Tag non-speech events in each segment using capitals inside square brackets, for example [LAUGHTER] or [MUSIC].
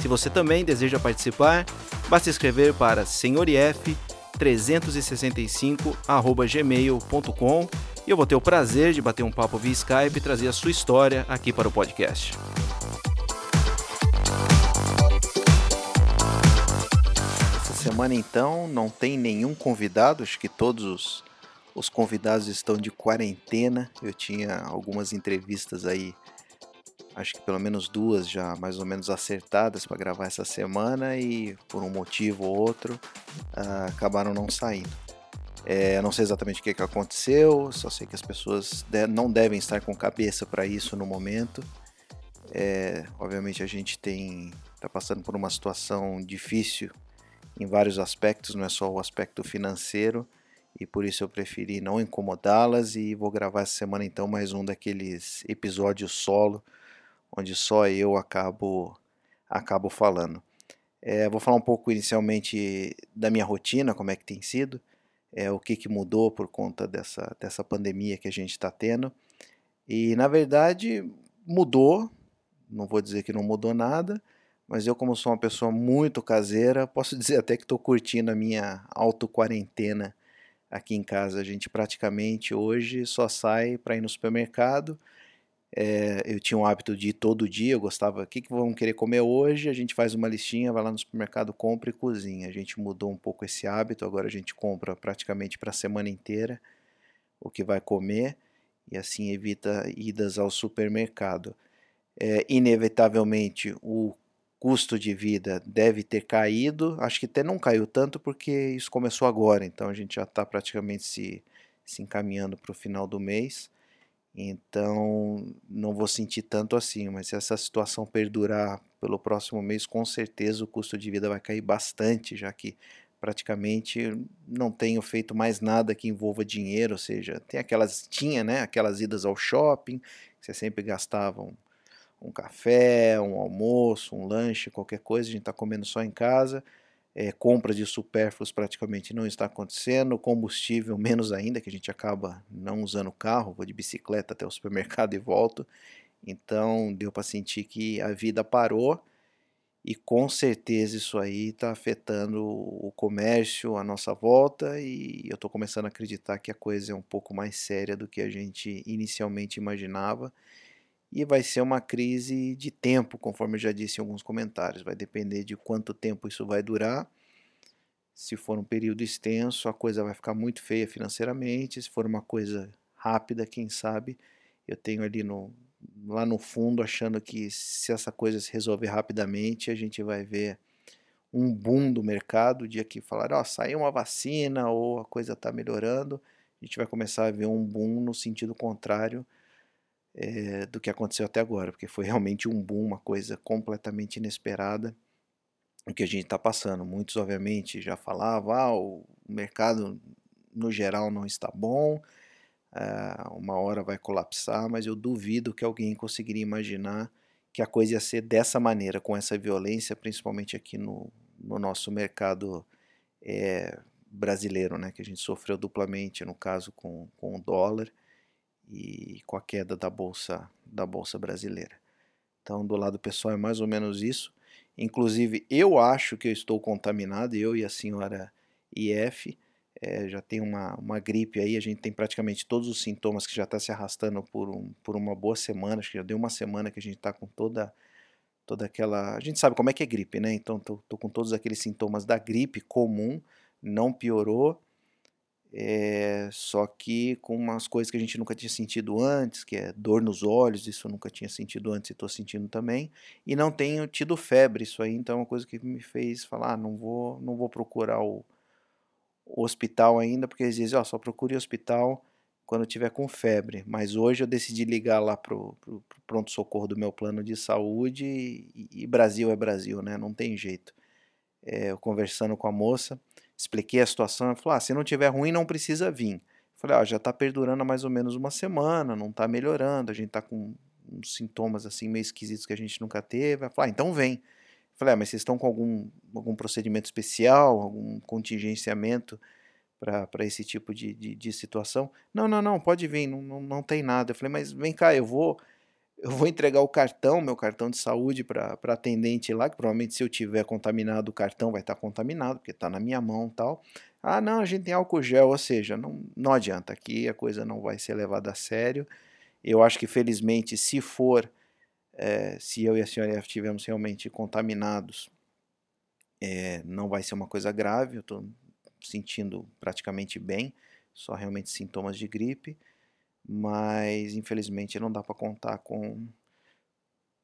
Se você também deseja participar, basta escrever para senhorif365@gmail.com e eu vou ter o prazer de bater um papo via Skype e trazer a sua história aqui para o podcast. Essa semana então não tem nenhum convidado, acho que todos os os convidados estão de quarentena. Eu tinha algumas entrevistas aí, acho que pelo menos duas já mais ou menos acertadas para gravar essa semana e por um motivo ou outro uh, acabaram não saindo. É, não sei exatamente o que, que aconteceu, só sei que as pessoas de não devem estar com cabeça para isso no momento. É, obviamente a gente tem está passando por uma situação difícil em vários aspectos, não é só o aspecto financeiro e por isso eu preferi não incomodá-las e vou gravar essa semana então mais um daqueles episódios solo onde só eu acabo acabo falando. É, vou falar um pouco inicialmente da minha rotina, como é que tem sido, é, o que, que mudou por conta dessa, dessa pandemia que a gente está tendo. E na verdade mudou, não vou dizer que não mudou nada, mas eu, como sou uma pessoa muito caseira, posso [LAUGHS] dizer até que estou curtindo a minha auto-quarentena aqui em casa. A gente praticamente hoje só sai para ir no supermercado. É, eu tinha o hábito de ir todo dia, eu gostava, o que, que vamos querer comer hoje? A gente faz uma listinha, vai lá no supermercado, compra e cozinha. A gente mudou um pouco esse hábito, agora a gente compra praticamente para a semana inteira o que vai comer e assim evita idas ao supermercado. É, inevitavelmente, o custo de vida deve ter caído. Acho que até não caiu tanto porque isso começou agora, então a gente já está praticamente se, se encaminhando para o final do mês. Então não vou sentir tanto assim, mas se essa situação perdurar pelo próximo mês, com certeza o custo de vida vai cair bastante, já que praticamente não tenho feito mais nada que envolva dinheiro, ou seja, tem aquelas tinha, né, aquelas idas ao shopping, que você sempre gastava um, um café, um almoço, um lanche, qualquer coisa, a gente está comendo só em casa. É, compra de supérfluos praticamente não está acontecendo, combustível [LAUGHS] menos ainda, que a gente acaba não usando carro, vou de bicicleta até o supermercado e volto. Então deu para sentir que a vida parou e com certeza isso aí está afetando o comércio à nossa volta e eu estou começando a acreditar que a coisa é um pouco mais séria do que a gente inicialmente imaginava e vai ser uma crise de tempo, conforme eu já disse em alguns comentários. Vai depender de quanto tempo isso vai durar. Se for um período extenso, a coisa vai ficar muito feia financeiramente. Se for uma coisa rápida, quem sabe, eu tenho ali no, lá no fundo achando que se essa coisa se resolver rapidamente, a gente vai ver um boom do mercado, o dia que falar, ó, oh, saiu uma vacina ou a coisa está melhorando, a gente vai começar a ver um boom no sentido contrário é, do que aconteceu até agora, porque foi realmente um boom, uma coisa completamente inesperada o que a gente está passando. Muitos, obviamente, já falavam, ah, o mercado no geral não está bom, é, uma hora vai colapsar, mas eu duvido que alguém conseguiria imaginar que a coisa ia ser dessa maneira, com essa violência, principalmente aqui no, no nosso mercado é, brasileiro, né, que a gente sofreu duplamente, no caso com, com o dólar, e com a queda da bolsa da bolsa brasileira. Então, do lado pessoal é mais ou menos isso. Inclusive, eu acho que eu estou contaminado, eu e a senhora IF. É, já tem uma, uma gripe aí, a gente tem praticamente todos os sintomas que já está se arrastando por, um, por uma boa semana, acho que já deu uma semana que a gente está com toda toda aquela. A gente sabe como é que é gripe, né? Então tô com todos aqueles sintomas da gripe comum, não piorou. É, só que com umas coisas que a gente nunca tinha sentido antes, que é dor nos olhos, isso eu nunca tinha sentido antes e estou sentindo também. E não tenho tido febre, isso aí, então é uma coisa que me fez falar, ah, não vou, não vou procurar o, o hospital ainda, porque eles dizem, ó, oh, só procure hospital quando tiver com febre. Mas hoje eu decidi ligar lá pro, pro, pro pronto-socorro do meu plano de saúde e, e Brasil é Brasil, né? Não tem jeito. é, eu conversando com a moça, expliquei a situação, falou, ah, se não tiver ruim não precisa vir. Falei, ó, já está perdurando há mais ou menos uma semana, não está melhorando, a gente está com uns sintomas assim meio esquisitos que a gente nunca teve. Ela falou, ah, então vem. Falei, ah, mas vocês estão com algum, algum procedimento especial, algum contingenciamento para esse tipo de, de, de, situação? Não, não, não, pode vir, não, não, não tem nada. Eu falei, mas vem cá, eu vou eu vou entregar o cartão, meu cartão de saúde para atendente lá, que provavelmente se eu tiver contaminado o cartão vai estar tá contaminado, porque está na minha mão tal. Ah, não, a gente tem álcool gel, ou seja, não, não adianta, aqui a coisa não vai ser levada a sério. Eu acho que felizmente, se for, é, se eu e a senhora estivermos realmente contaminados, é, não vai ser uma coisa grave, eu estou sentindo praticamente bem, só realmente sintomas de gripe mas infelizmente não dá para contar com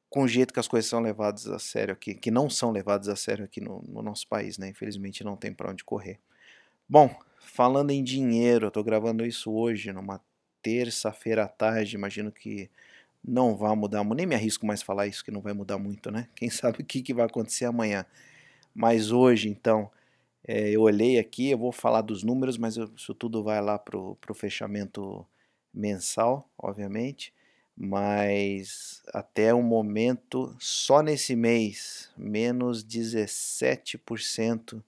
com o jeito que as coisas são levadas a sério aqui, que não são levadas a sério aqui no, no nosso país, né? Infelizmente não tem para onde correr. Bom, falando em dinheiro, eu estou gravando isso hoje, numa terça-feira à tarde, imagino que não vai mudar, nem me arrisco mais falar isso, que não vai mudar muito, né? Quem [LAUGHS] sabe o que, que vai acontecer amanhã. Mas hoje, então, é, eu olhei aqui, eu vou falar dos números, mas isso tudo vai lá para o fechamento mensal, obviamente, mas até o momento, só nesse mês, menos 17%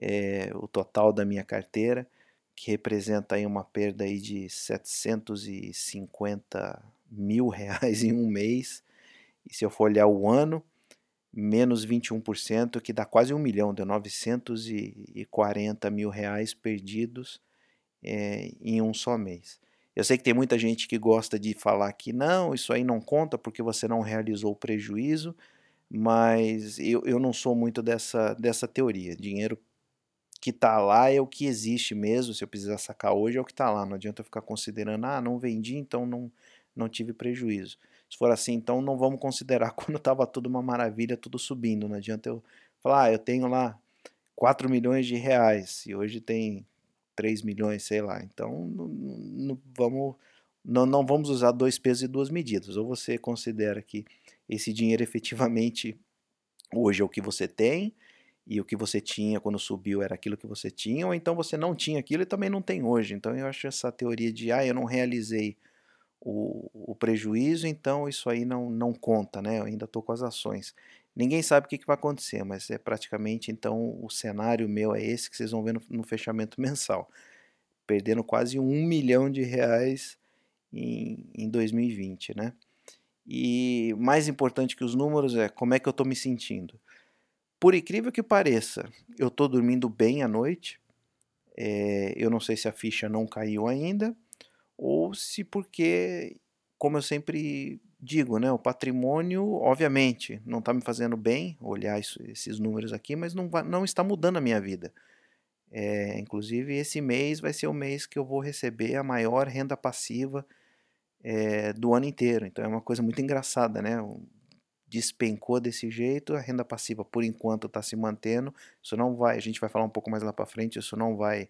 é o total da minha carteira, que representa aí uma perda aí de 750 mil [LAUGHS] reais em um mês. E se eu for olhar o ano, menos 21%, que dá quase um milhão, deu 940 mil reais perdidos é, em um só mês. Eu sei que tem muita gente que gosta de falar que não, isso aí não conta porque você não realizou o prejuízo, mas eu, eu não sou muito dessa, dessa teoria. Dinheiro que está lá é o que existe mesmo, se eu precisar sacar hoje é o que está lá, não adianta eu ficar considerando, ah, não vendi, então não, não tive prejuízo. Se for assim, então não vamos considerar [LAUGHS] quando estava tudo uma maravilha, tudo subindo, não adianta eu falar, ah, eu tenho lá 4 milhões de reais e hoje tem 3 milhões, sei lá. Então, não, não, vamos, não, não vamos usar dois pesos e duas medidas. Ou você considera que esse dinheiro [LAUGHS] efetivamente hoje é o que você tem, e o que você tinha quando subiu era aquilo que você tinha, ou então você não tinha aquilo e também não tem hoje. Então eu acho essa teoria de, ah, eu não realizei o, o prejuízo, então isso aí não, não conta, né? Eu ainda estou com as ações. Ninguém sabe o que, que, vai acontecer, mas é praticamente então o cenário meu é esse que vocês vão ver no, no fechamento [LAUGHS] mensal. Perdendo quase um milhão de reais em, em 2020, né? E mais importante que os números é como é que eu estou me sentindo. Por incrível que pareça, eu estou dormindo bem à noite. É, eu não sei se a ficha não caiu ainda ou se porque, como eu sempre digo, né, o patrimônio, obviamente, não está me fazendo bem olhar isso, esses números aqui, mas não, vai, não está mudando a minha vida. É, inclusive, esse mês vai ser o mês que eu vou receber a maior renda passiva é, do ano inteiro. Então é uma coisa muito engraçada, né? Despencou desse jeito, a renda passiva por enquanto está se mantendo. Isso não vai, a gente vai falar um pouco mais lá para frente. Isso não vai,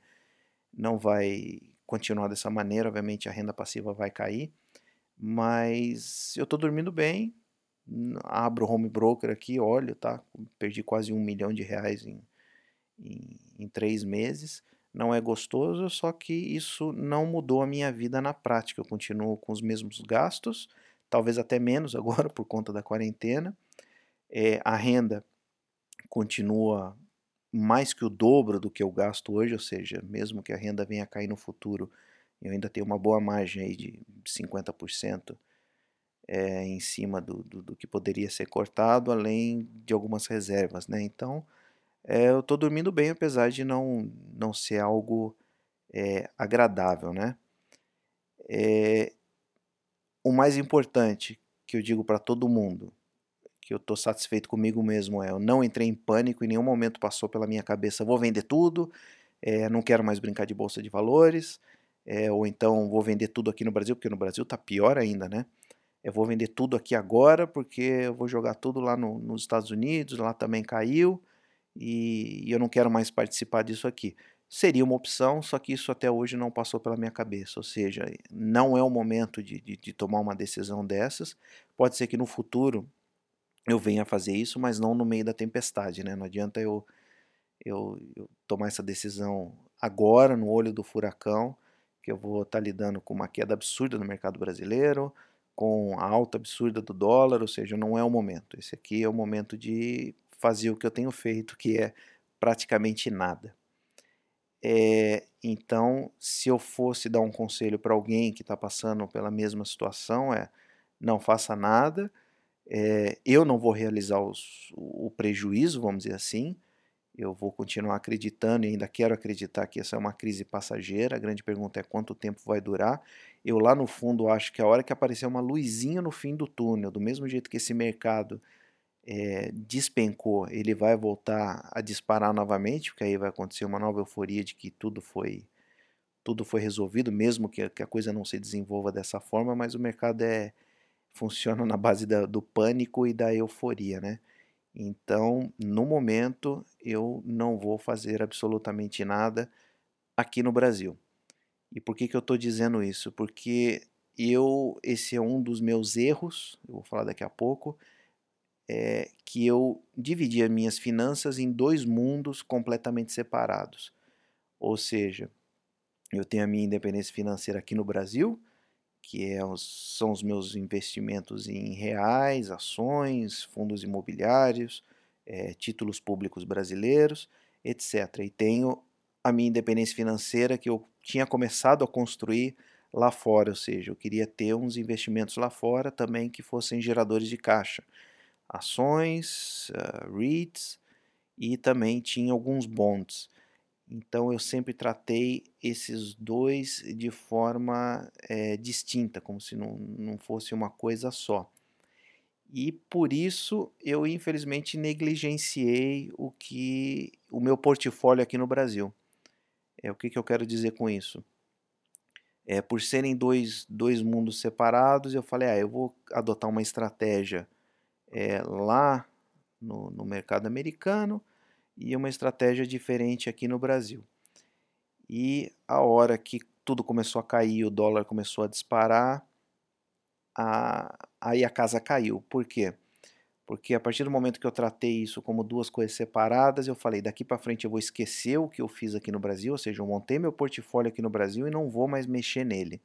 não vai continuar dessa maneira. Obviamente a renda passiva vai cair. Mas eu estou dormindo bem. Abro o home broker aqui, olho, tá? Perdi quase um milhão de reais em, em, em três meses. Não é gostoso, só que isso não mudou a minha vida na prática. Eu continuo com os mesmos gastos, talvez até menos [LAUGHS] agora por conta da quarentena. É, a renda continua mais que o dobro do que eu gasto hoje, ou seja, mesmo que a renda venha a cair no futuro, eu ainda tenho uma boa margem aí de 50% é, em cima do, do, do, que poderia ser cortado, além de algumas reservas, né? Então, é, eu estou dormindo bem, apesar de não, não ser algo é, agradável, né? O mais importante que eu digo para todo mundo, que eu estou satisfeito comigo mesmo, é eu não entrei em pânico, em nenhum momento passou pela minha cabeça, vou vender tudo, não quero mais brincar de bolsa de valores, é, ou então vou vender tudo aqui no Brasil, porque no Brasil está pior ainda, né? Eu vou vender tudo aqui agora, porque eu vou jogar tudo lá no, nos Estados Unidos, lá também caiu, e, e eu não quero mais participar disso aqui. Seria uma opção, só que isso até hoje não passou pela minha cabeça, ou seja, não é o momento de, de, de tomar uma decisão dessas. Pode ser que no futuro eu venha fazer isso, mas não no meio da tempestade, né? Não adianta eu, eu, eu tomar essa decisão agora, no olho do furacão, que eu vou estar tá lidando com uma queda absurda no mercado brasileiro, com a alta absurda do dólar, ou seja, não é o momento. Esse aqui é o momento de fazer o que eu tenho feito, que é praticamente nada. É, então, se eu fosse dar um conselho para alguém que está passando pela mesma situação, é não faça nada, é, eu não vou realizar os, o prejuízo, vamos dizer assim, eu vou continuar acreditando e ainda quero acreditar que essa é uma crise passageira. A grande pergunta é quanto tempo vai durar. Eu lá no fundo acho que a hora que aparecer uma luzinha no fim do túnel, do mesmo jeito que esse mercado é, despencou, ele vai voltar a disparar novamente, porque aí vai acontecer uma nova euforia de que tudo foi tudo foi resolvido, mesmo que, que a coisa não se desenvolva dessa forma, mas o mercado é funciona na base da, do pânico e da euforia, né? Então, no momento, eu não vou fazer absolutamente nada aqui no Brasil. E por que, que eu estou dizendo isso? Porque eu, esse é um dos meus erros, eu vou falar daqui a pouco, é que eu dividi as minhas finanças em dois mundos completamente separados. Ou seja, eu tenho a minha independência financeira aqui no Brasil, que é os, são os meus investimentos em reais, ações, fundos imobiliários, é, títulos públicos brasileiros, etc. E tenho a minha independência financeira que eu tinha começado a construir lá fora, ou seja, eu queria ter uns investimentos lá fora também que fossem geradores de caixa, ações, uh, REITs e também tinha alguns bonds. Então eu sempre tratei esses dois de forma é, distinta, como se não, não fosse uma coisa só. E por isso eu infelizmente negligenciei o que o meu portfólio aqui no Brasil. É o que, que eu quero dizer com isso? É, por serem dois, dois mundos separados, eu falei, ah, eu vou adotar uma estratégia é, lá no, no mercado americano e uma estratégia diferente aqui no Brasil. E a hora que tudo começou a cair, o dólar começou a disparar, a, aí a casa caiu. Por quê? Porque a partir do momento que eu tratei isso como duas coisas separadas, eu falei, daqui para frente eu vou esquecer o que eu fiz aqui no Brasil, ou seja, eu montei meu portfólio aqui no Brasil e não vou mais mexer nele.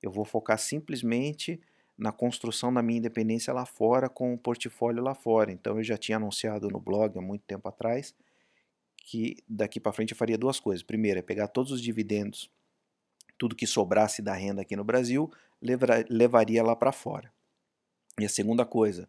Eu vou focar simplesmente na construção da minha independência lá fora com o portfólio lá fora. Então eu já tinha anunciado no blog há muito tempo atrás que daqui para frente eu faria duas coisas. Primeiro é pegar todos os dividendos, tudo que sobrasse da renda aqui no Brasil, levaria lá para fora. E a segunda coisa,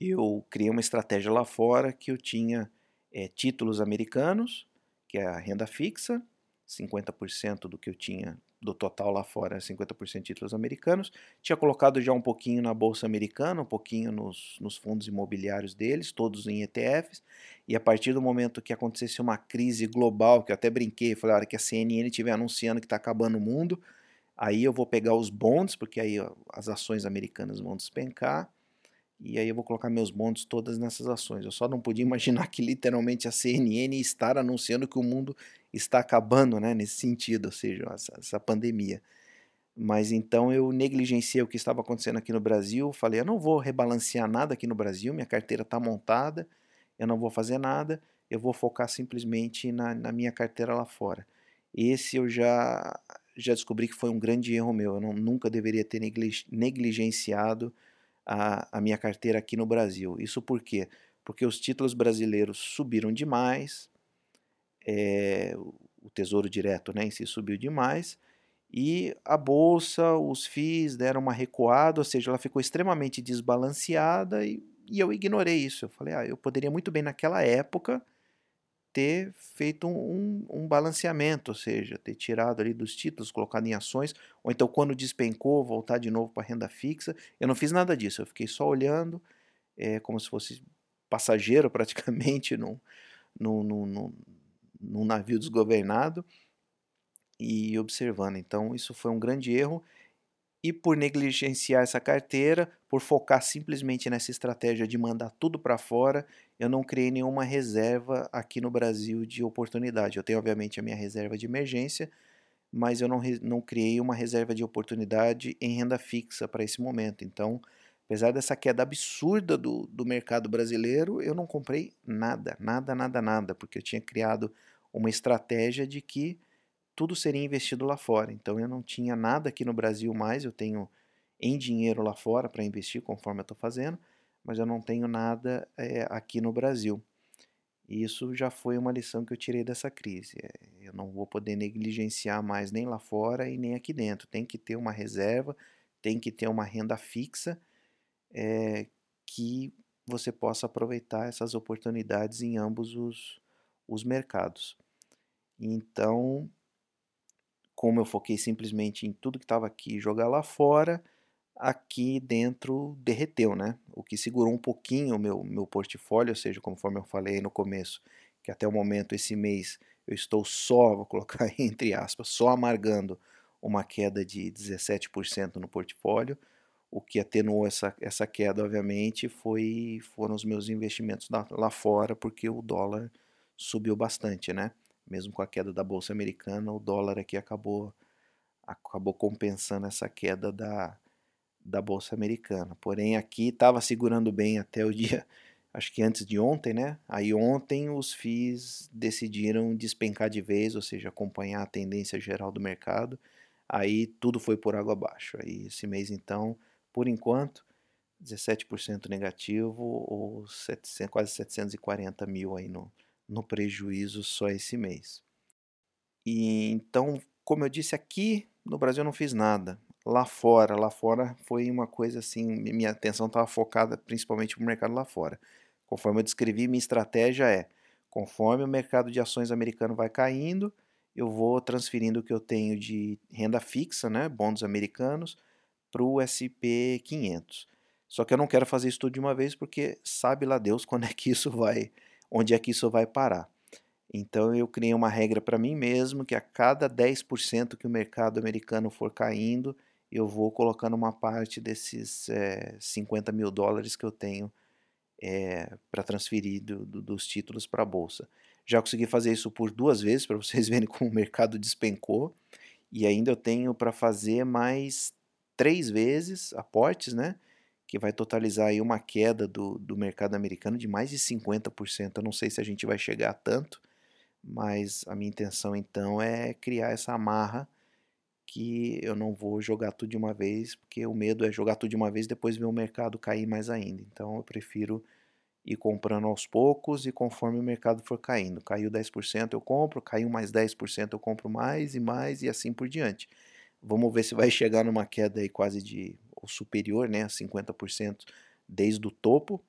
eu criei uma estratégia lá fora que eu tinha é, títulos americanos, que é a renda fixa, 50% do que eu tinha do total lá fora, 50% títulos americanos. Tinha colocado já um pouquinho na bolsa americana, um pouquinho nos, nos fundos imobiliários deles, todos em ETFs. E a partir do momento que acontecesse uma crise global, que eu até brinquei, falei, a hora que a CNN estiver anunciando que está acabando o mundo, aí eu vou pegar os bonds, porque aí as ações americanas vão despencar, e aí eu vou colocar meus bonds todas nessas ações. Eu só não podia [LAUGHS] imaginar que literalmente a CNN estar anunciando que o mundo está acabando, né, nesse sentido, ou seja, essa, essa pandemia. Mas então eu negligenciei o que estava acontecendo aqui no Brasil, falei, eu não vou rebalancear nada aqui no Brasil, minha carteira está montada, eu não vou fazer nada, eu vou focar simplesmente na, na minha carteira lá fora. Esse eu já, já descobri que foi um grande erro meu, eu não, nunca deveria ter negligenciado a, a minha carteira aqui no Brasil. Isso por quê? Porque os títulos brasileiros subiram demais, é, o Tesouro Direto né, em si subiu demais, e a bolsa, os FIIs deram uma recuada, ou seja, ela ficou extremamente desbalanceada e, e eu ignorei isso. Eu falei, ah, eu poderia muito bem naquela época ter feito um, um, balanceamento, ou seja, ter tirado ali dos títulos, colocado em ações, ou então quando despencou, voltar de novo para renda fixa. Eu não fiz nada disso, eu fiquei só olhando, é, como se fosse passageiro [LAUGHS] praticamente num, num navio desgovernado e observando. Então isso foi um grande erro e por negligenciar essa carteira, por focar simplesmente nessa estratégia de mandar tudo para fora, eu não criei nenhuma reserva aqui no Brasil de oportunidade. Eu tenho, obviamente, a minha reserva de emergência, mas eu não, não criei uma reserva de oportunidade em renda fixa para esse momento. Então, Apesar dessa queda absurda do, do mercado brasileiro, eu não comprei nada, nada, nada, nada, porque eu tinha criado uma estratégia de que tudo seria investido lá fora. Então eu não tinha nada aqui no Brasil mais, eu tenho em dinheiro lá fora para investir, conforme eu estou fazendo, mas eu não tenho nada é, aqui no Brasil. E isso já foi uma lição que eu tirei dessa crise. É, eu não vou poder negligenciar mais nem lá fora e nem aqui dentro. Tem que ter uma reserva, tem que ter uma renda fixa é, que você possa aproveitar essas oportunidades em ambos os, os mercados. Então, como eu foquei simplesmente em tudo que estava aqui jogar lá fora, aqui dentro derreteu, né? O que segurou um pouquinho o meu, meu portfólio, ou seja, conforme eu falei no começo, que até o momento, esse mês, eu estou só, vou colocar [LAUGHS] entre aspas, só amargando uma queda de 17% no portfólio. O que atenuou essa, essa queda, obviamente, foi, foram os meus investimentos lá, lá fora, porque o dólar subiu bastante, né? Mesmo com a queda da Bolsa Americana, o dólar aqui acabou, acabou compensando essa queda da, da Bolsa Americana. Porém, aqui estava segurando bem até o [LAUGHS] dia, acho que antes de ontem, né? Aí ontem os FIIs decidiram despencar de vez, ou seja, acompanhar a tendência geral do mercado. Aí tudo foi por água abaixo. Aí esse mês, então, por enquanto, 17% negativo ou 700, quase 740 mil aí no, no prejuízo só esse mês. E então, como eu disse aqui, no Brasil eu não fiz nada lá fora. Lá fora foi uma coisa assim, minha atenção estava focada principalmente no mercado lá fora. Conforme eu descrevi, minha estratégia é, conforme o mercado de ações americano vai caindo, eu vou transferindo o que eu tenho de renda fixa, né, bons americanos, para o SP 500. Só que eu não quero fazer isso tudo de uma vez porque sabe lá Deus [LAUGHS] quando é que isso vai, onde é que isso vai parar. Então eu criei uma regra para mim mesmo que a cada 10% que o mercado americano for caindo, eu vou colocando uma parte desses é, eh, 50 mil dólares que eu tenho é, para transferir do, do, dos títulos para a bolsa. Já consegui fazer isso por duas [LAUGHS] vezes para vocês verem como o mercado despencou e ainda eu tenho para fazer mais três vezes aportes, né? Que vai totalizar aí uma queda do, do mercado americano de mais de 50%. Eu não sei se a gente vai chegar a tanto, mas a minha intenção então é criar essa amarra que eu não vou jogar tudo de uma vez, porque o medo é jogar tudo de uma vez e depois ver o mercado cair mais ainda. Então eu prefiro ir comprando aos poucos e conforme o mercado for caindo. Caiu 10% eu compro, caiu mais 10% eu compro mais e mais e assim por diante. Vamos ver se vai [LAUGHS] chegar numa queda aí quase de ou superior, né, a 50% desde o topo.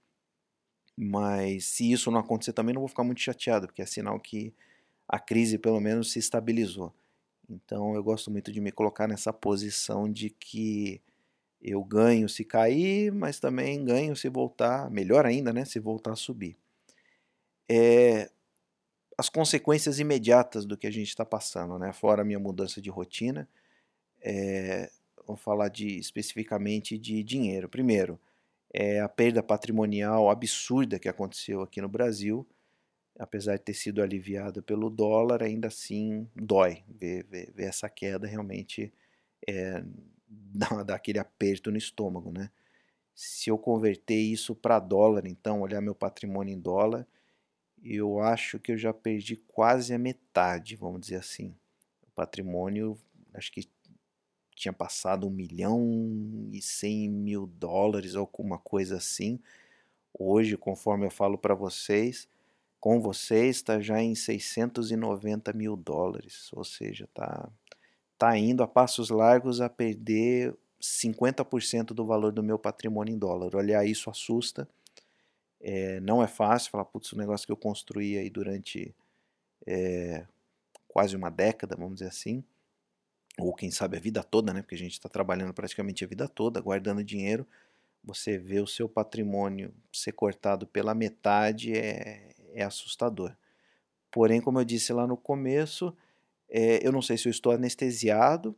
Mas se isso não acontecer também não vou ficar muito chateado, porque é sinal que a crise pelo menos se estabilizou. Então eu gosto muito de me colocar nessa posição de que eu ganho se cair, mas também ganho se voltar, melhor ainda, né, se voltar a subir. É, as consequências imediatas do que a gente está passando, né, fora a minha mudança de rotina, é, vamos falar de especificamente de dinheiro. Primeiro, é a perda patrimonial absurda que aconteceu aqui no Brasil apesar de ter sido aliviada pelo dólar, ainda assim dói ver, ver, ver essa queda realmente é, [LAUGHS] dá, aquele aperto no estômago, né? Se eu converter isso para dólar, então, olhar meu patrimônio em dólar, eu acho que eu já perdi quase a metade, vamos dizer assim. O patrimônio, acho que tinha passado um milhão e cem mil dólares, alguma coisa assim. Hoje, conforme eu falo para vocês, com vocês está já em 690 mil dólares, ou seja, está tá indo a passos largos a perder 50% do valor do meu patrimônio em dólar. Olhar isso assusta. É, não é fácil falar, putz, o negócio que eu construí aí durante é, quase uma década, vamos dizer assim, ou quem sabe a vida toda, né? Porque a gente está trabalhando praticamente a vida toda, guardando dinheiro. Você vê o seu patrimônio ser cortado pela metade é, é assustador. Porém, como eu disse lá no começo, é, eu não sei se eu estou anestesiado,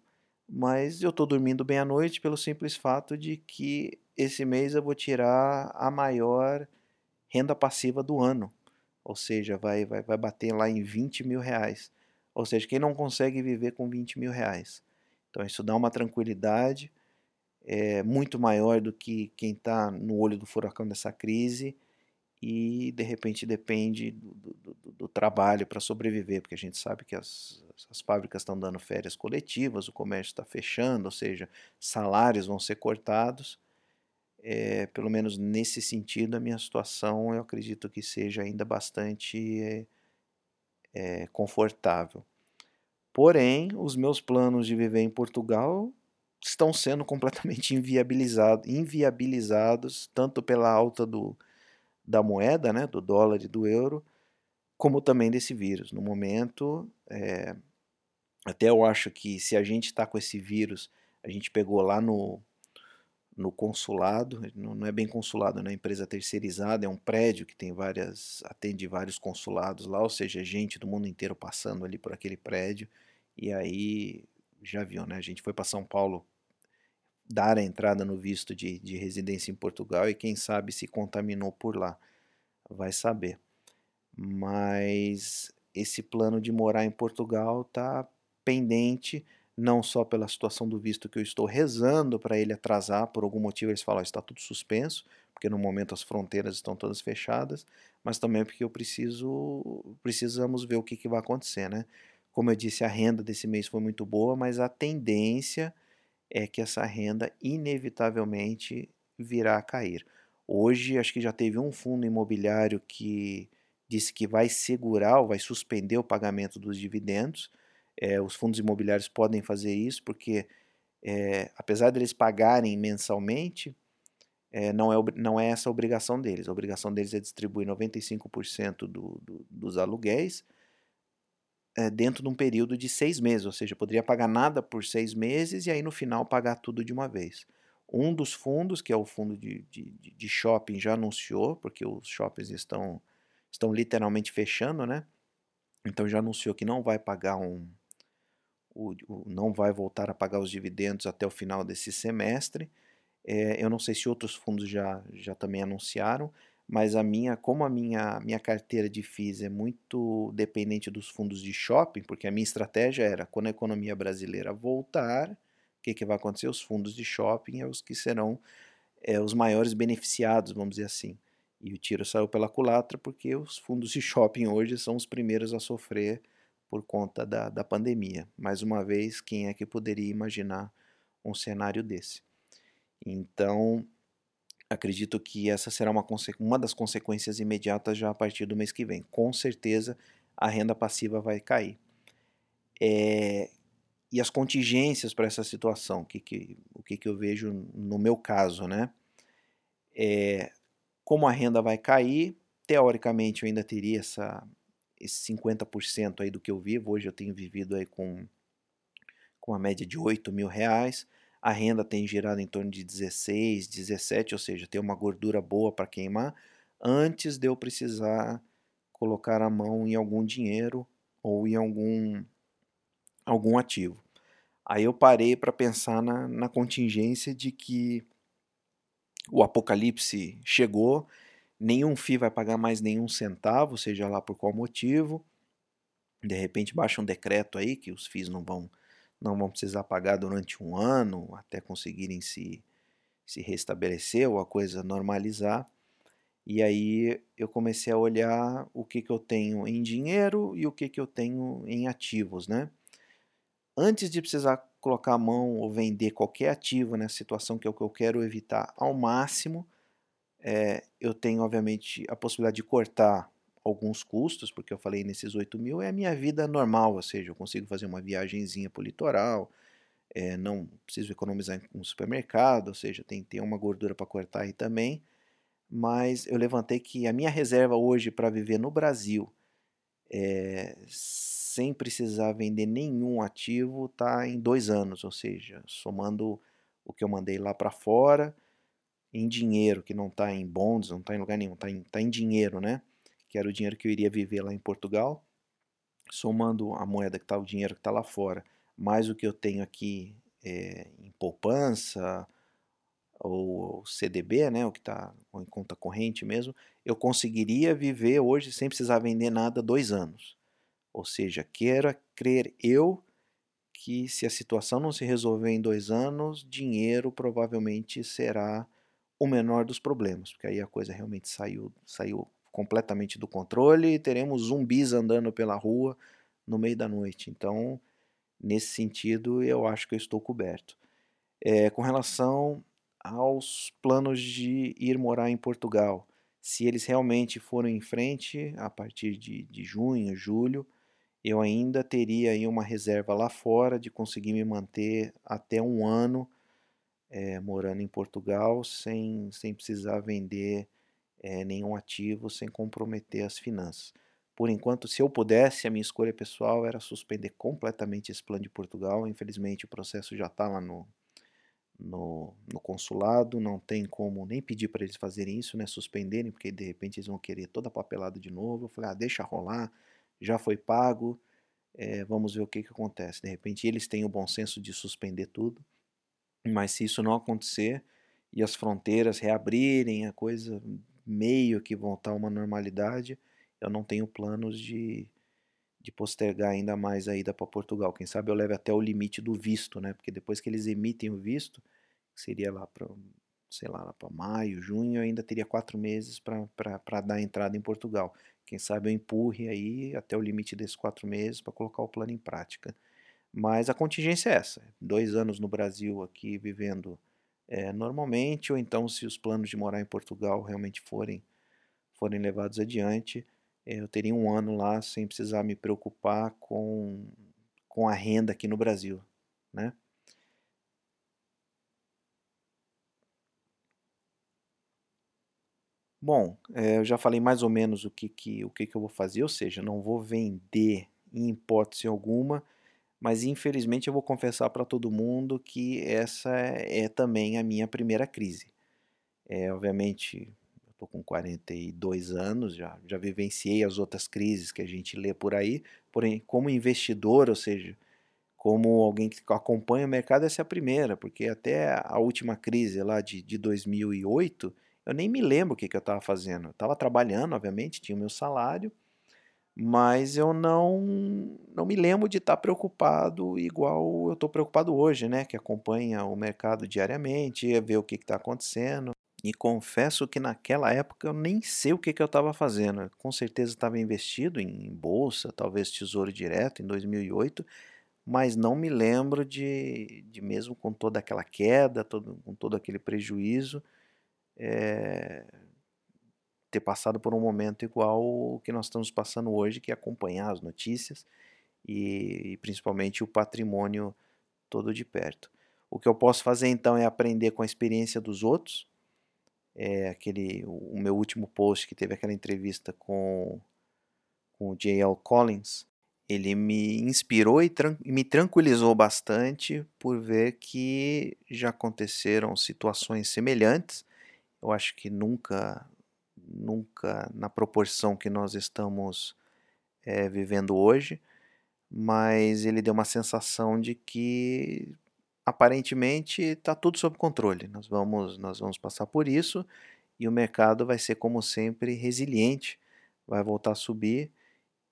mas eu estou dormindo bem à noite pelo simples fato de que esse mês eu vou tirar a maior renda passiva do ano. Ou seja, vai, vai, vai bater lá em 20 mil reais. Ou seja, quem não consegue viver com 20 mil reais. Então isso dá uma tranquilidade. é muito maior do que quem está no olho do furacão dessa crise e de repente depende do, do, do trabalho para sobreviver, porque a gente sabe que as, as fábricas estão dando férias coletivas, o comércio está fechando, ou seja, salários vão ser cortados. É, pelo menos nesse sentido, a minha situação eu acredito que seja ainda bastante é, é, confortável. Porém, os meus planos de viver em Portugal estão sendo completamente [LAUGHS] inviabilizado, inviabilizados, tanto pela alta do, da moeda, né, do dólar e do euro, como também desse vírus. No momento, é, até eu acho que se a gente está com esse vírus, a gente pegou lá no, no consulado, não é bem consulado, né? empresa terceirizada, é um prédio que tem várias, atende vários consulados lá, ou seja, gente do mundo inteiro passando ali por aquele prédio, e aí já viu, né? A gente foi para São Paulo dar a entrada no visto de, de residência em Portugal e quem sabe se contaminou por lá, vai saber. Mas esse plano de morar em Portugal está pendente, não só pela situação do visto que eu estou rezando para ele atrasar, por algum motivo eles falam, está tudo suspenso, porque no momento as fronteiras estão todas fechadas, mas também porque eu preciso, precisamos ver o que, que vai acontecer, né? Como eu disse, a renda desse mês foi muito boa, mas a tendência é que essa renda inevitavelmente virá a cair. Hoje, acho que já teve um fundo imobiliário que disse que vai segurar ou vai suspender o pagamento dos dividendos. É, os fundos imobiliários podem fazer isso porque, é, apesar deles pagarem mensalmente, é, não, é, não é essa a obrigação deles. A obrigação deles é distribuir 95% do, do, dos aluguéis é, dentro de um período de seis meses, ou seja, poderia pagar nada por seis meses e aí no final pagar tudo de uma vez. Um dos fundos, que é o fundo de, de, de shopping, já anunciou, porque os shoppings estão, estão literalmente fechando, né? Então já anunciou que não vai pagar um. O, o, não vai voltar a pagar os dividendos até o final desse semestre. É, eu não sei se outros fundos já, já também anunciaram mas a minha, como a minha, minha carteira de FIIs é muito dependente dos fundos de shopping, porque a minha estratégia era, quando a economia brasileira voltar, o que, que vai acontecer? Os fundos de shopping é os que serão é, os maiores beneficiados, vamos dizer assim. E o tiro saiu pela culatra porque os fundos de shopping hoje são os primeiros a sofrer por conta da, da pandemia. Mais uma vez, quem é que poderia imaginar um cenário desse? Então, acredito que essa será uma, uma das consequências imediatas já a partir do mês que vem. Com certeza a renda passiva vai cair. É, e as contingências para essa situação, que, que, o que, que eu vejo no meu caso, né? É, como a renda vai cair, teoricamente eu ainda teria essa, esse 50% aí do que eu vivo. Hoje eu tenho vivido aí com, com uma média de 8 mil reais a renda tem girado em torno de 16, 17, ou seja, tem uma gordura boa para queimar, antes de eu precisar colocar a mão em algum dinheiro ou em algum, algum ativo. Aí eu parei para pensar na, na contingência de que o apocalipse chegou, nenhum FII vai pagar mais nenhum centavo, seja lá por qual motivo. De repente baixa um decreto aí que os FIIs não vão não vão precisar pagar durante um ano até conseguirem se, se restabelecer ou a coisa normalizar. E aí eu comecei a olhar o que, que eu tenho em dinheiro e o que, que eu tenho em ativos, né? Antes de precisar colocar a mão ou vender qualquer ativo nessa situação que é o que eu quero evitar ao máximo, é, eu tenho obviamente a possibilidade de cortar alguns custos, porque eu falei nesses 8 mil, é a minha vida normal, ou seja, eu consigo fazer uma viagemzinha para o litoral, é, não preciso economizar em um supermercado, ou seja, tem, tem uma gordura para cortar aí também, mas eu levantei que a minha reserva hoje para viver no Brasil, é, sem precisar vender nenhum ativo, está em dois anos, ou seja, somando o que eu mandei lá para fora, em dinheiro, que não está em bonds, não está em lugar nenhum, está em, tá em dinheiro, né? que era o dinheiro que eu iria viver lá em Portugal, somando a moeda que está, o dinheiro que está lá fora, mais o que eu tenho aqui é, em poupança ou CDB, né, o que está em conta corrente mesmo, eu conseguiria viver hoje sem precisar vender nada dois anos. Ou seja, queira crer eu que se a situação não se resolver em dois anos, dinheiro provavelmente será o menor dos problemas, porque aí a coisa realmente saiu, saiu completamente do controle e teremos zumbis andando pela rua no meio da noite. Então, nesse sentido, eu acho que eu estou coberto. É, com relação aos planos de ir morar em Portugal, se eles realmente forem em frente a partir de, de junho, julho, eu ainda teria aí uma reserva lá fora de conseguir me manter até um ano é, morando em Portugal sem, sem precisar vender é, nenhum ativo, sem comprometer as finanças. Por enquanto, se eu pudesse, a minha escolha pessoal era suspender completamente esse plano de Portugal. Infelizmente, o processo já está lá no, no, no, consulado, não tem como nem pedir para eles fazerem isso, né, suspenderem, porque de repente eles vão querer toda a papelada de novo. Eu falei, ah, deixa rolar, já foi pago, é, vamos ver o que, que acontece. De repente eles têm o bom senso de suspender tudo, mas se isso não acontecer e as fronteiras reabrirem, a coisa meio que voltar a uma normalidade, eu não tenho planos de, de postergar ainda mais a ida para Portugal. Quem sabe eu leve até o limite do visto, né? Porque depois que eles emitem o visto, que seria lá para, sei lá, para maio, junho, eu ainda teria quatro meses para dar entrada em Portugal. Quem sabe eu empurre aí até o limite desses quatro meses para colocar o plano em prática. Mas a contingência é essa: dois anos no Brasil aqui vivendo é, normalmente, ou então se os planos de morar em Portugal realmente forem, forem levados adiante, é, eu teria um ano lá sem precisar me preocupar com, com a renda aqui no Brasil. Né? Bom, é, eu já falei mais ou menos o que, que, o que, que eu vou fazer, ou seja, não vou vender em hipótese alguma, mas infelizmente eu vou confessar para todo mundo que essa é, é também a minha primeira crise. É, obviamente, eu estou com 42 anos, já, já vivenciei as outras crises que a gente lê por aí, porém, como investidor, ou seja, como alguém que acompanha o mercado, essa é a primeira, porque até a última crise lá de, de 2008 eu nem me lembro o que, que eu estava fazendo. Eu estava trabalhando, obviamente, tinha o meu salário, mas eu não, não me lembro de estar tá preocupado igual eu estou preocupado hoje, né? Que acompanha o mercado diariamente, ver o que está acontecendo. E confesso que naquela época eu nem sei o que, que eu estava fazendo. Com certeza estava investido em bolsa, talvez tesouro direto em 2008, mas não me lembro de, de mesmo com toda aquela queda, todo, com todo aquele prejuízo, é, ter passado por um momento igual o que nós estamos passando hoje, que é acompanhar as notícias e, e principalmente o patrimônio todo de perto. O que eu posso fazer então é aprender com a experiência dos outros. É aquele, o meu último post que teve aquela entrevista com, com o J.L. Collins, ele me inspirou e tran me tranquilizou bastante por ver que já aconteceram situações semelhantes eu acho que nunca, nunca na proporção que nós estamos é, vivendo hoje, mas ele deu uma sensação de que aparentemente está tudo sob controle. Nós vamos, nós vamos passar por isso e o mercado vai ser como sempre resiliente, vai voltar a subir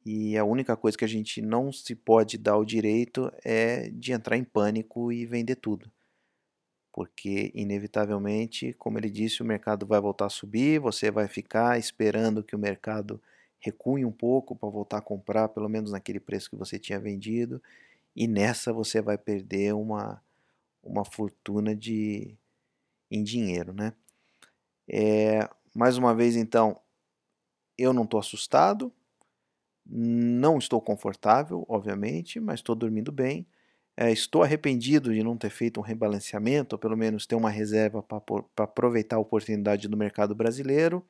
e a única coisa que a gente não se pode dar o direito é de entrar em pânico e vender tudo porque inevitavelmente, como ele disse, o mercado vai voltar a subir, você vai ficar esperando que o mercado recue um pouco para voltar a comprar, pelo menos naquele preço que você tinha vendido, e nessa você vai perder uma, uma fortuna de, em dinheiro, né? É, mais uma vez, então, eu não estou assustado, não estou confortável, obviamente, mas estou dormindo bem é, estou arrependido de não ter feito um rebalanceamento, ou pelo menos ter uma reserva para aproveitar a oportunidade do mercado brasileiro,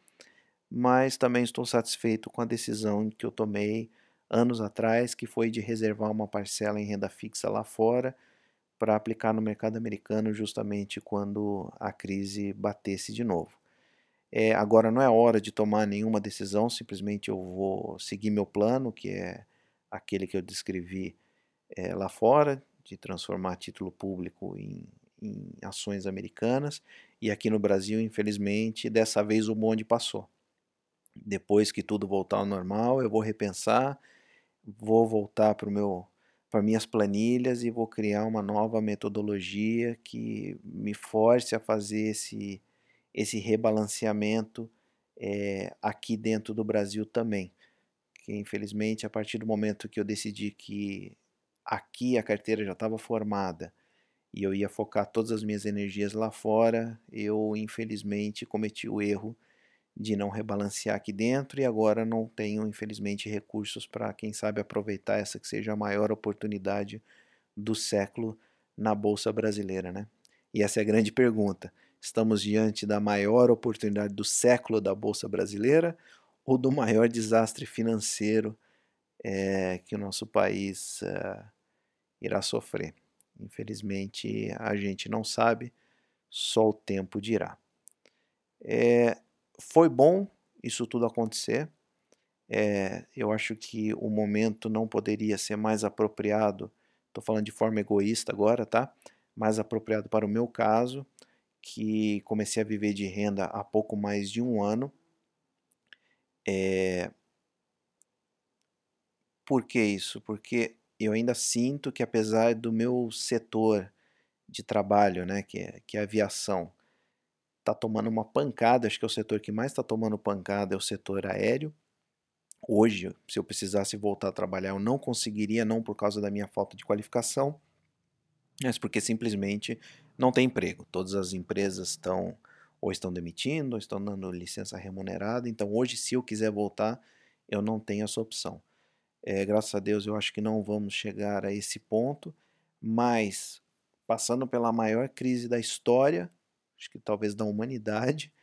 mas também estou satisfeito com a decisão que eu tomei anos atrás, que foi de reservar uma parcela em renda fixa lá fora para aplicar no mercado americano justamente quando a crise batesse de novo. É, agora não é hora de tomar nenhuma decisão, simplesmente eu vou seguir meu plano, que é aquele que eu descrevi é, lá fora, de transformar título público em, em ações americanas. E aqui no Brasil, infelizmente, dessa vez o bonde passou. Depois que tudo voltar ao normal, eu vou repensar, vou voltar para o meu para minhas planilhas e vou criar uma nova metodologia que me force a fazer esse, esse rebalanceamento é, aqui dentro do Brasil também. Que infelizmente, a partir do momento que eu decidi que aqui a carteira já estava formada e eu ia focar todas as minhas energias lá fora, eu infelizmente cometi o erro de não rebalancear aqui dentro e agora não tenho, infelizmente, recursos para, quem sabe, aproveitar essa que seja a maior oportunidade do século na Bolsa Brasileira, né? E essa é a grande pergunta. Estamos diante da maior oportunidade do século da Bolsa Brasileira ou do maior desastre financeiro é, que o nosso país uh, irá sofrer? Infelizmente, a gente não sabe, só o tempo dirá. É, foi bom isso tudo acontecer. É, eu acho que o momento não poderia ser mais apropriado. Estou falando de forma egoísta agora, tá? Mais apropriado para o meu caso, que comecei a viver de renda há pouco mais de um ano. É... Por que isso? Porque eu ainda sinto que apesar do meu setor de trabalho, né, que é, que é a aviação, está tomando uma pancada, acho que é o setor que mais está tomando pancada é o setor aéreo. Hoje, se eu precisasse voltar a trabalhar, eu não conseguiria, não por causa da minha falta de qualificação, mas porque simplesmente não tem emprego. Todas as empresas estão ou estão demitindo, ou estão dando licença remunerada. Então, hoje, se eu quiser voltar, eu não tenho essa opção. É, graças a Deus, eu acho que não vamos chegar a esse ponto, mas passando pela maior crise da história, acho que talvez da humanidade,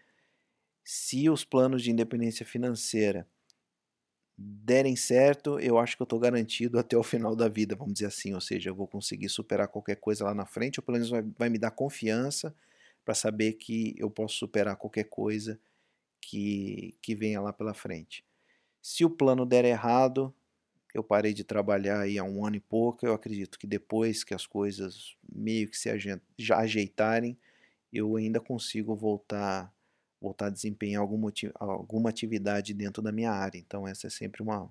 se os planos de independência financeira derem certo, eu acho que eu estou garantido até o final da vida, vamos dizer assim, ou seja, eu vou conseguir superar qualquer coisa lá na frente, ou pelo menos vai, vai me dar confiança para saber que eu posso superar qualquer coisa que, que venha lá pela frente. Se o plano der errado, eu parei de trabalhar aí há um ano e pouco, eu acredito que depois que as coisas meio que se ajeitarem, eu ainda consigo voltar voltar a desempenhar algum alguma atividade dentro da minha área. Então essa é sempre uma,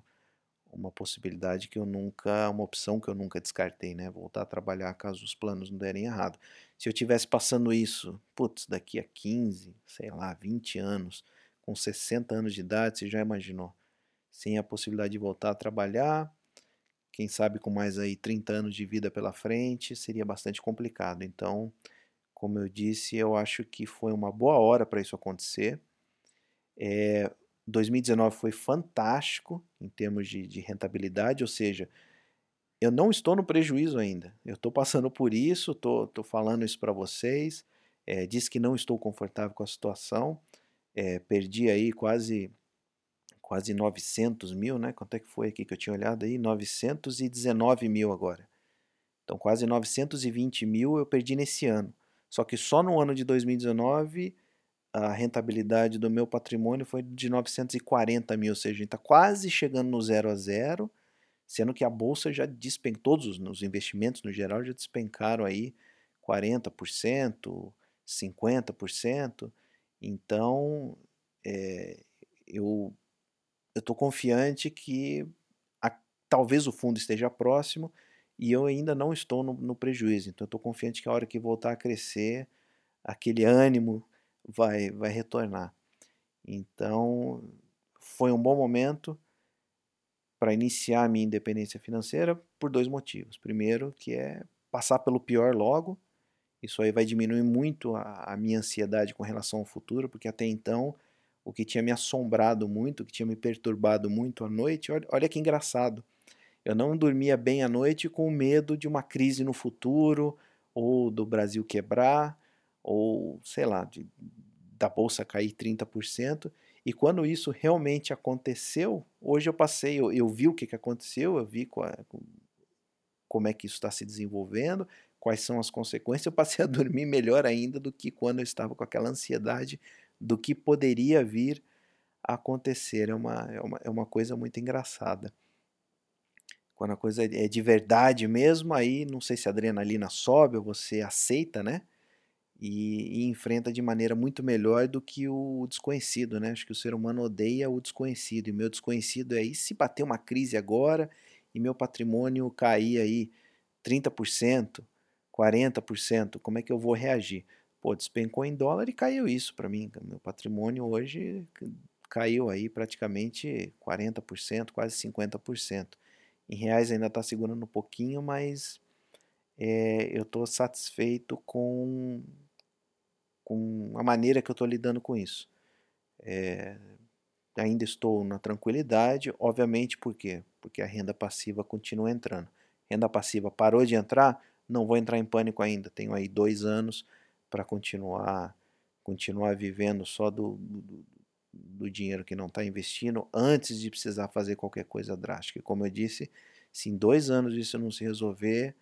uma possibilidade que eu nunca, uma opção que eu nunca descartei, né? Voltar a trabalhar caso os planos não derem errado. Se eu tivesse passando isso, putz, daqui a 15, sei lá, 20 anos, com 60 anos de idade, você já imaginou? Sem a possibilidade de voltar a trabalhar, quem sabe com mais aí 30 anos de vida pela frente, seria bastante complicado. Então, como eu disse, eu acho que foi uma boa hora para isso acontecer. É, 2019 foi fantástico em termos de, de, rentabilidade, ou seja, eu não estou no prejuízo ainda. Eu estou passando por isso, estou falando isso para vocês. É, disse que não estou confortável com a situação. É, perdi aí quase quase 900 mil, né? Quanto é que foi aqui que eu tinha olhado aí? 919 mil agora. Então quase 920 mil eu perdi nesse ano. Só que só no ano de 2019 a rentabilidade do meu patrimônio foi de 940 mil, ou seja, a gente está quase chegando no zero a zero, sendo que a bolsa já despencou, todos os investimentos no geral já despencaram aí 40%, 50%. Então, é, eu estou confiante que a, talvez o fundo esteja próximo e eu ainda não estou no, no prejuízo. Então, estou confiante que a hora que voltar a crescer, aquele ânimo vai, vai retornar. Então, foi um bom momento para iniciar a minha independência financeira por dois motivos. Primeiro, que é passar pelo pior logo. Isso aí vai diminuir muito a, a minha ansiedade com relação ao futuro, porque até então o que tinha me assombrado muito, o que tinha me perturbado muito à noite, olha, olha que engraçado eu não dormia bem à noite com medo de uma crise no futuro, ou do Brasil quebrar, ou sei lá, de, da bolsa cair 30%. E quando isso realmente aconteceu, hoje eu passei, eu, eu vi o que, que aconteceu, eu vi qual, como é que isso está se desenvolvendo, quais são as consequências. Eu passei a [LAUGHS] dormir melhor ainda do que quando eu estava com aquela ansiedade do que poderia vir a acontecer. É uma, é uma, é uma coisa muito engraçada. Quando a coisa é de verdade mesmo, aí não sei se a adrenalina sobe ou você aceita, né? E, e, enfrenta de maneira muito melhor do que o desconhecido, né? Acho que o ser humano odeia o desconhecido. E meu desconhecido é: e se bater uma crise agora e meu patrimônio cair aí 30%, 40%, como é que eu vou reagir? Pô, despencou em dólar e caiu isso para mim. Meu patrimônio hoje caiu aí praticamente 40%, quase 50%. Em reais ainda está segurando um pouquinho, mas é, eu estou satisfeito com, com a maneira que eu estou lidando com isso. É, ainda estou na tranquilidade, obviamente por quê? Porque a renda passiva continua entrando. Renda passiva parou de entrar, não vou entrar em pânico ainda. Tenho aí dois anos para continuar continuar vivendo só do, do, do dinheiro que não está investindo antes de precisar fazer qualquer coisa drástica. Como eu disse, se em dois anos isso não se resolver,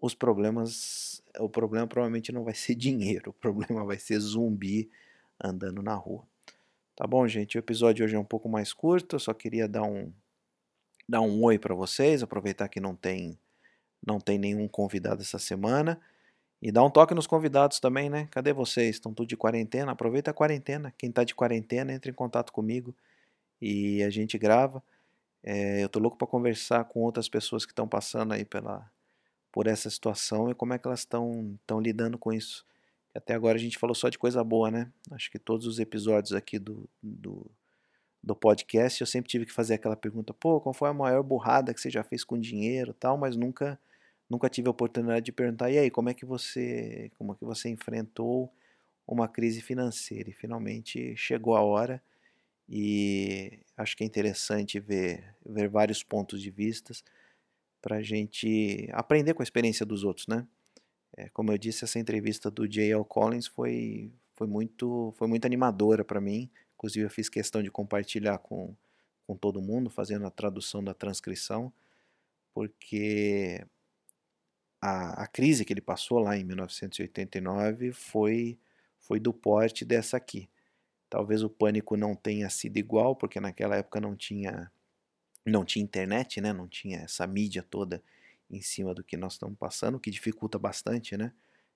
os problemas, o problema provavelmente não vai [LAUGHS] ser dinheiro, o problema vai ser zumbi andando na rua. Tá bom, gente? O episódio hoje é um pouco mais curto, eu só queria dar um dar um oi para vocês, aproveitar que não tem não tem nenhum convidado essa semana. E dá um toque nos convidados também, né? Cadê vocês? Estão tudo de quarentena? Aproveita a quarentena. Quem está de quarentena, entre em contato comigo e a gente grava. É, eu tô louco para conversar com outras pessoas que estão passando aí pela, por essa situação e como é que elas estão lidando com isso. Até agora a gente falou só de coisa boa, né? Acho que todos os episódios aqui do, do, do podcast eu sempre tive que fazer aquela pergunta: pô, qual foi a maior burrada que você já fez com dinheiro tal, mas nunca nunca tive a oportunidade de perguntar, e aí, como é que você, como é que você enfrentou uma crise financeira? E finalmente chegou a hora e acho que é interessante ver, ver vários pontos de vistas para a gente aprender com a experiência dos outros, né? É, como eu disse, essa entrevista do J.L. Collins foi, foi, muito, foi muito animadora para mim. Inclusive, eu fiz questão de compartilhar com, com todo mundo, fazendo a tradução da transcrição, porque a, a crise que ele passou lá em 1989 foi, foi do porte dessa aqui. Talvez o pânico não tenha sido igual, porque naquela época não tinha não tinha internet, né? Não tinha essa mídia toda em cima do que nós estamos passando, o que dificulta bastante, né?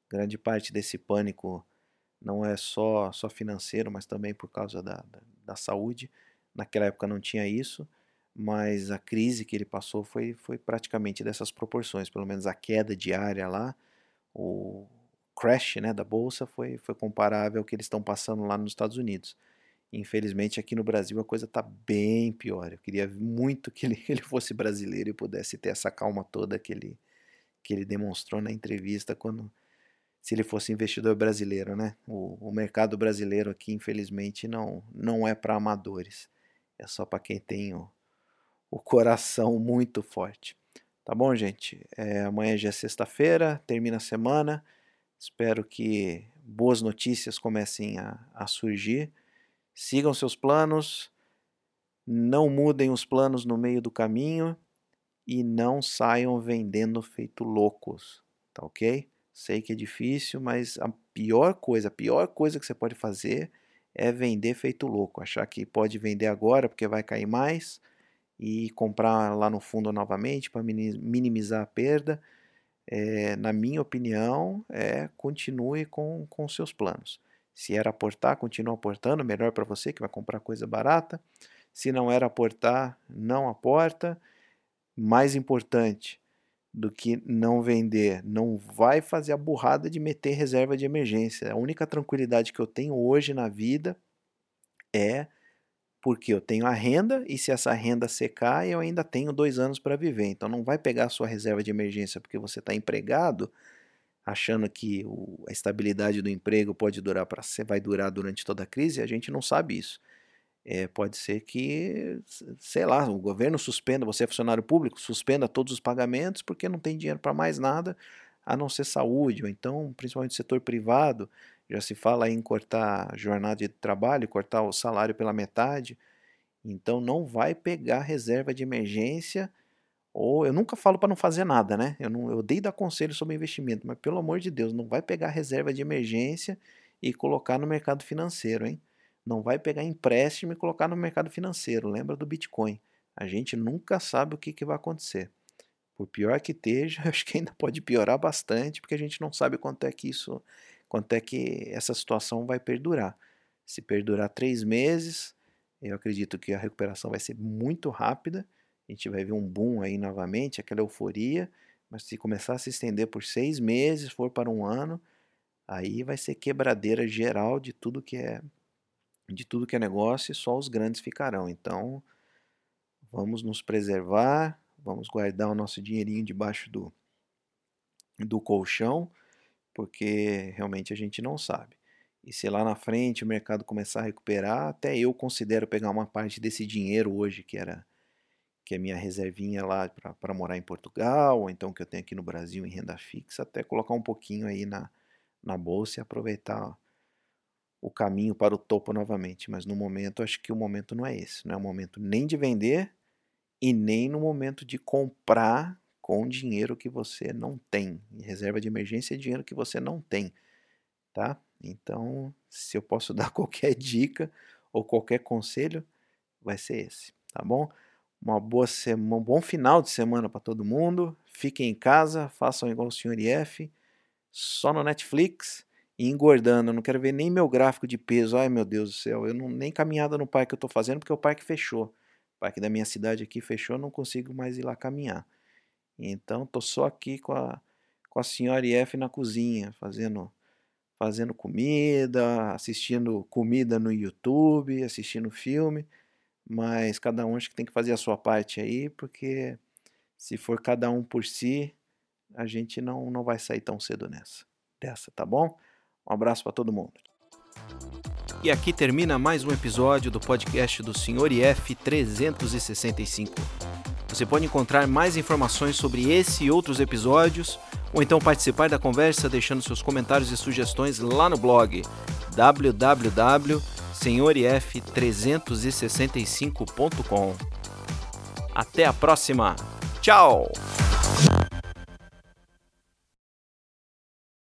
Grande parte desse pânico não é só só financeiro, mas também por causa da, da, da saúde. Naquela época não tinha isso mas a crise que ele passou foi, foi praticamente dessas proporções, pelo menos a queda diária lá, o crash né, da bolsa foi, foi comparável ao que eles estão passando lá nos Estados Unidos. Infelizmente aqui no Brasil a coisa está bem pior. Eu queria muito que ele, [LAUGHS] ele fosse brasileiro e pudesse ter essa calma toda que ele, que ele demonstrou na entrevista quando se ele fosse investidor brasileiro, né? O, o mercado brasileiro aqui, infelizmente, não, não é para amadores. É só para quem tem o, o coração muito forte. Tá bom, gente? É, amanhã já é sexta-feira, termina a semana. Espero que boas notícias comecem a, a surgir. Sigam seus planos, não mudem os planos no meio do caminho e não saiam vendendo feito loucos, tá ok? Sei que é difícil, mas a pior coisa, a pior coisa que você pode fazer é vender feito louco, achar que pode vender agora porque vai cair mais e comprar lá no fundo novamente para minimizar a perda. É, na minha opinião, é continue com, com seus planos. Se era aportar, continue aportando, melhor para você que vai comprar coisa barata. Se não era aportar, não aporta. Mais importante do que não vender, não vai fazer a burrada de meter reserva de emergência. A única tranquilidade que eu tenho hoje na vida é porque eu tenho a renda e se essa renda secar, eu ainda tenho dois anos para viver. Então não vai pegar a sua reserva de emergência porque você está empregado, achando que o, a estabilidade do emprego pode durar para vai durar durante toda a crise. A gente não sabe isso. É, pode ser que, sei lá, o governo suspenda, você é funcionário público, suspenda todos os pagamentos porque não tem dinheiro para mais nada a não ser saúde, ou então, principalmente setor privado, já se fala em cortar jornada de trabalho, cortar o salário pela metade. Então não vai pegar reserva de emergência ou eu nunca falo para não fazer nada, né? Eu não eu odeio dar conselho sobre investimento, mas pelo amor de Deus, não vai pegar reserva de emergência e colocar no mercado financeiro, hein? Não vai pegar empréstimo e colocar no mercado financeiro. Lembra do Bitcoin? A gente nunca sabe o que, que vai acontecer. Por pior que esteja, [LAUGHS] acho que ainda pode piorar bastante, porque a gente não sabe quanto é que isso quanto é que essa situação vai perdurar. Se perdurar três meses, eu acredito que a recuperação vai ser muito rápida a gente vai ver um boom aí novamente, aquela euforia, mas se começar a se estender por seis meses, for para um ano, aí vai ser quebradeira geral de tudo que é de tudo que é negócio e só os grandes ficarão. Então, vamos nos preservar, vamos guardar o nosso dinheirinho debaixo do, do colchão, porque realmente a gente não sabe. E se lá na frente o mercado começar a recuperar, até eu considero pegar uma parte desse dinheiro hoje, que era que é minha reservinha lá para morar em Portugal, ou então que eu tenho aqui no Brasil em renda fixa, até colocar um pouquinho aí na, na bolsa e aproveitar o caminho para o topo novamente. Mas no momento, acho que o momento não é esse. Não é o momento nem de vender e nem no momento de comprar com dinheiro que você não tem. Reserva de emergência é dinheiro que você não tem, tá? Então, se eu posso [LAUGHS] dar qualquer dica ou qualquer conselho, vai ser esse, tá bom? Uma boa semana, um bom final de semana para todo mundo. Fiquem em casa, façam igual o Sr. IF, só no Netflix e engordando. Eu não quero ver nem meu gráfico de peso. Ai meu Deus do céu, eu não nem caminhada no parque eu estou fazendo porque o parque fechou. O parque da minha cidade aqui fechou, não consigo mais ir lá caminhar. Então tô só aqui com a com a senhora IF na cozinha, fazendo fazendo comida, assistindo comida no YouTube, assistindo filme mas cada um acho que tem que fazer a sua parte aí, porque se for cada um por si, a gente não, não vai sair tão cedo nessa. Dessa, tá bom? Um abraço para todo mundo. E aqui termina mais um episódio do podcast do Sr. IF 365. Você pode encontrar mais informações sobre esse e outros episódios, ou então participar da conversa deixando seus comentários e sugestões lá no blog www senhorif365.com. Até a próxima. Tchau!